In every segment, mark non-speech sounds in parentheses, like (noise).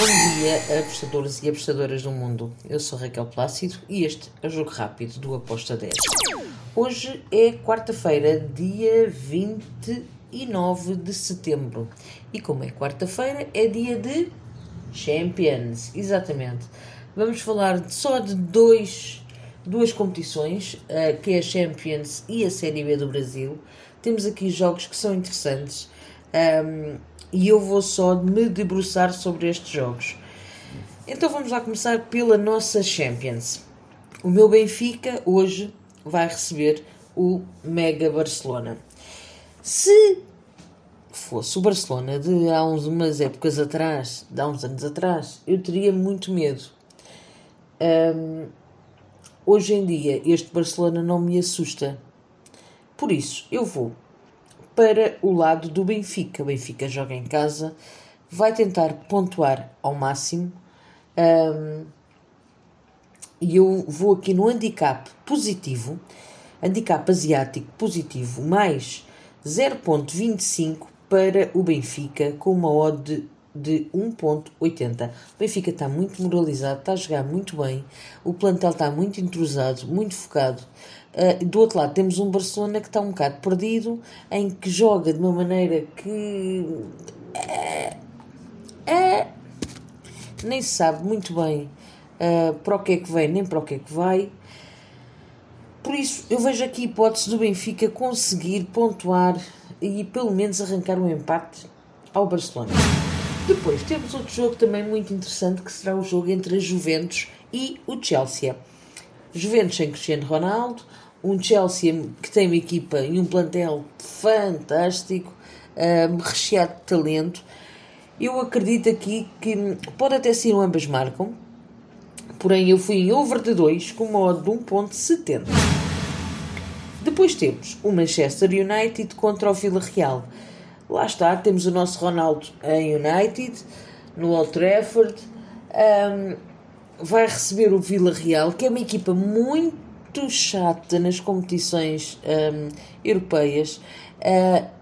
Bom dia, apostadores e apostadoras do mundo. Eu sou Raquel Plácido e este é o Jogo Rápido do Aposta 10. Hoje é quarta-feira, dia 29 de setembro. E como é quarta-feira, é dia de Champions. Exatamente. Vamos falar só de dois, duas competições, que é a Champions e a Série B do Brasil. Temos aqui jogos que são interessantes. E eu vou só me debruçar sobre estes jogos. Então vamos lá começar pela nossa Champions. O meu Benfica hoje vai receber o Mega Barcelona. Se fosse o Barcelona de há uns, umas épocas atrás, de há uns anos atrás, eu teria muito medo. Um, hoje em dia, este Barcelona não me assusta. Por isso, eu vou para o lado do Benfica. O Benfica joga em casa, vai tentar pontuar ao máximo. Um, e eu vou aqui no handicap positivo, handicap asiático positivo, mais 0.25 para o Benfica, com uma odd de, de 1.80. O Benfica está muito moralizado, está a jogar muito bem, o plantel está muito entrosado, muito focado. Uh, do outro lado temos um Barcelona que está um bocado perdido, em que joga de uma maneira que é, é, nem se sabe muito bem uh, para o que é que vem, nem para o que é que vai. Por isso, eu vejo aqui a hipótese do Benfica conseguir pontuar e pelo menos arrancar um empate ao Barcelona. Depois temos outro jogo também muito interessante que será o jogo entre a Juventus e o Chelsea. Juventus sem Cristiano Ronaldo, um Chelsea que tem uma equipa e um plantel fantástico, um, recheado de talento. Eu acredito aqui que pode até ser um ambas marcam, porém eu fui em over de 2 com modo de 1.70. Depois temos o Manchester United contra o Villarreal. Lá está, temos o nosso Ronaldo em United, no Old Trafford. Um, vai receber o Vila Real, que é uma equipa muito chata nas competições um, europeias. Uh,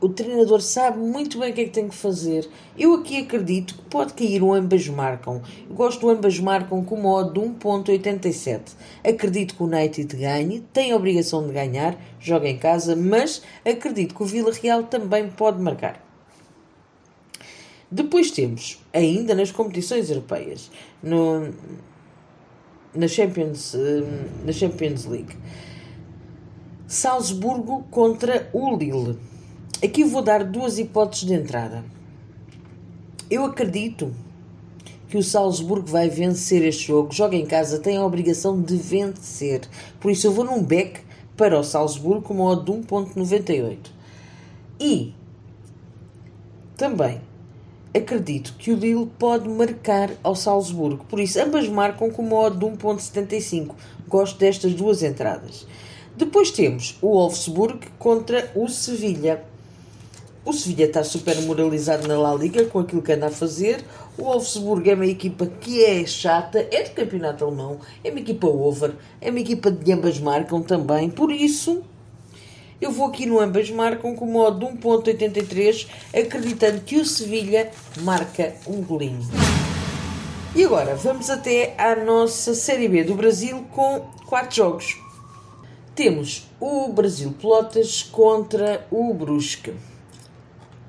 o treinador sabe muito bem o que é que tem que fazer. Eu aqui acredito que pode cair um ambas marcam. Eu gosto do ambas marcam com modo de 1.87. Acredito que o United ganhe, tem a obrigação de ganhar, joga em casa, mas acredito que o Vila Real também pode marcar. Depois temos, ainda nas competições europeias, no, na, Champions, hum, na Champions League, Salzburgo contra o Lille. Aqui vou dar duas hipóteses de entrada. Eu acredito que o Salzburgo vai vencer este jogo. Joga em casa, tem a obrigação de vencer. Por isso eu vou num back para o Salzburgo com modo de 1.98. E também acredito que o Lille pode marcar ao Salzburgo. Por isso, ambas marcam com modo de 1.75. Gosto destas duas entradas. Depois temos o Wolfsburg contra o Sevilha. O Sevilha está super moralizado na La Liga com aquilo que anda a fazer. O Wolfsburg é uma equipa que é chata, é de campeonato alemão, é uma equipa over, é uma equipa de ambas marcam também. Por isso, eu vou aqui no ambas marcam com modo de 1.83, acreditando que o Sevilha marca um golinho. E agora vamos até à nossa Série B do Brasil com 4 jogos. Temos o Brasil Pelotas contra o Brusque.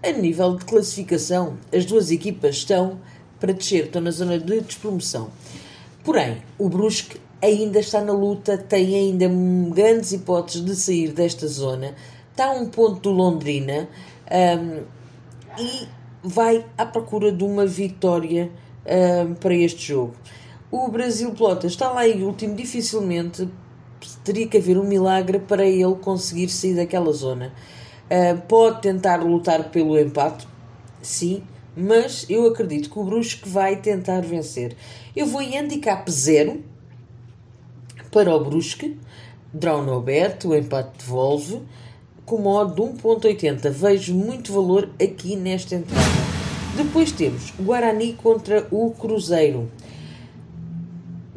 A nível de classificação, as duas equipas estão para descer, estão na zona de despromoção. Porém, o Brusque ainda está na luta, tem ainda grandes hipóteses de sair desta zona, está a um ponto do Londrina um, e vai à procura de uma vitória um, para este jogo. O Brasil Pelota está lá em último, dificilmente teria que haver um milagre para ele conseguir sair daquela zona. Uh, pode tentar lutar pelo empate, sim, mas eu acredito que o Brusque vai tentar vencer. Eu vou em handicap 0 para o Brusque, draw no aberto, o empate devolve, com modo de 1.80. Vejo muito valor aqui nesta entrada. Depois temos Guarani contra o Cruzeiro.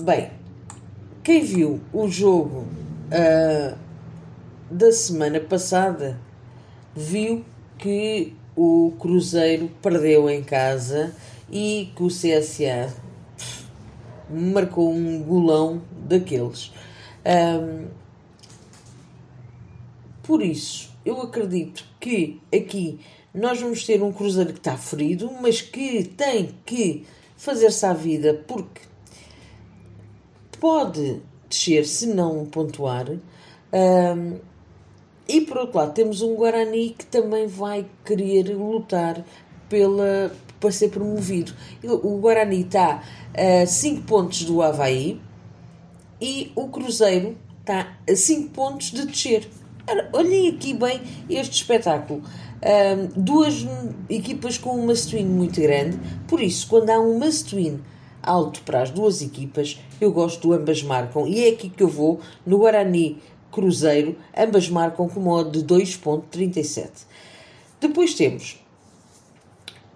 Bem, quem viu o jogo uh, da semana passada viu que o Cruzeiro perdeu em casa e que o CSA marcou um golão daqueles. Um, por isso, eu acredito que aqui nós vamos ter um Cruzeiro que está ferido, mas que tem que fazer-se à vida porque pode descer se não pontuar. Um, e por outro lado, temos um Guarani que também vai querer lutar pela, para ser promovido. O Guarani está a 5 pontos do Havaí e o Cruzeiro está a 5 pontos de descer. Olhem aqui bem este espetáculo. Duas equipas com um must muito grande, por isso, quando há um must alto para as duas equipas, eu gosto do ambas marcam e é aqui que eu vou no Guarani Cruzeiro, ambas marcam com modo de 2.37. Depois temos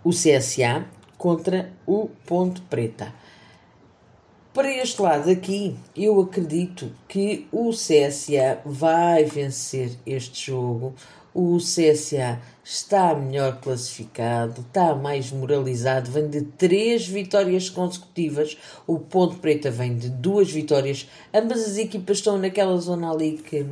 o CSA contra o Ponte Preta. Para este lado aqui, eu acredito que o CSA vai vencer este jogo. O CSA está melhor classificado, está mais moralizado, vem de três vitórias consecutivas. O Ponte Preta vem de duas vitórias. Ambas as equipas estão naquela zona ali que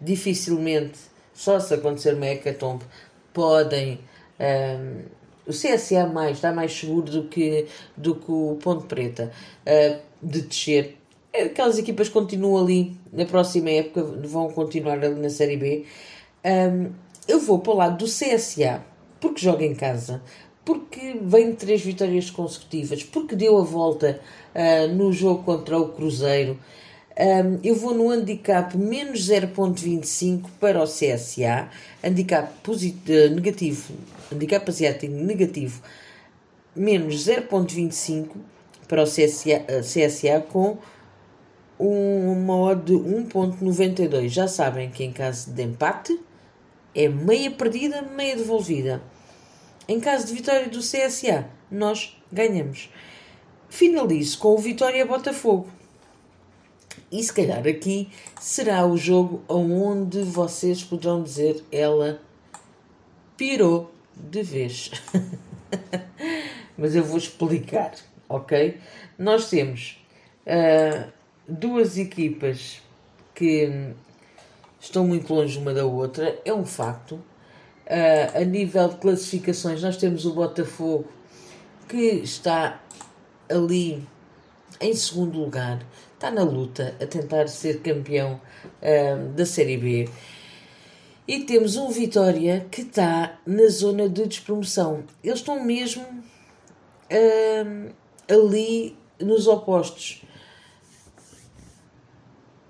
dificilmente, só se acontecer uma hecatombe, podem. Um, o CSA mais, está mais seguro do que, do que o Ponte Preta. Uh, de descer. Aquelas equipas continuam ali na próxima época, vão continuar ali na Série B. Um, eu vou para o lado do CSA, porque joga em casa, porque vem de três vitórias consecutivas, porque deu a volta uh, no jogo contra o Cruzeiro. Um, eu vou no handicap menos 0.25 para o CSA, handicap positivo, negativo, handicap asiático negativo menos 0.25 para o CSA, CSA com uma odd de 1.92. Já sabem que em caso de empate é meia perdida, meia devolvida. Em caso de vitória do CSA, nós ganhamos. Finalizo com o Vitória Botafogo. E se calhar aqui será o jogo onde vocês poderão dizer ela pirou de vez. (laughs) Mas eu vou explicar ok? Nós temos uh, duas equipas que estão muito longe uma da outra, é um facto. Uh, a nível de classificações, nós temos o Botafogo que está ali em segundo lugar, está na luta a tentar ser campeão uh, da Série B. E temos um Vitória que está na zona de despromoção. Eles estão mesmo uh, ali nos opostos.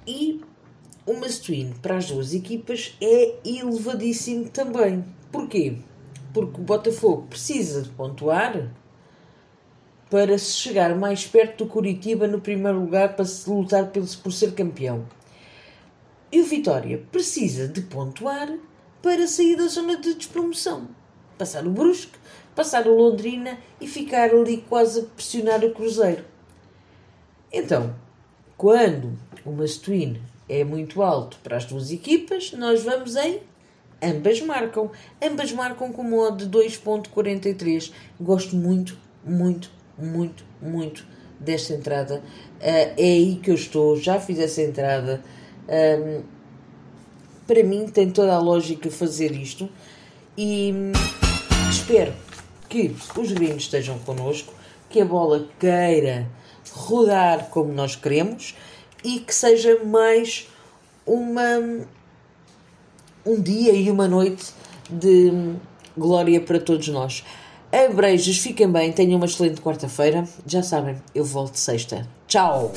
E o must-win para as duas equipas é elevadíssimo também. Porquê? Porque o Botafogo precisa de pontuar para se chegar mais perto do Curitiba no primeiro lugar para se lutar por ser campeão. E o Vitória precisa de pontuar para sair da zona de despromoção. Passar o Brusque passar o Londrina e ficar ali quase a pressionar o Cruzeiro. Então, quando o Mastuíno é muito alto para as duas equipas, nós vamos em ambas marcam. Ambas marcam com modo de 2.43. Gosto muito, muito, muito, muito desta entrada. Uh, é aí que eu estou, já fiz essa entrada. Um, para mim tem toda a lógica fazer isto e hum, espero que os gringos estejam connosco, que a bola queira rodar como nós queremos e que seja mais uma um dia e uma noite de glória para todos nós. Abreijos, fiquem bem, tenham uma excelente quarta-feira. Já sabem, eu volto sexta. Tchau!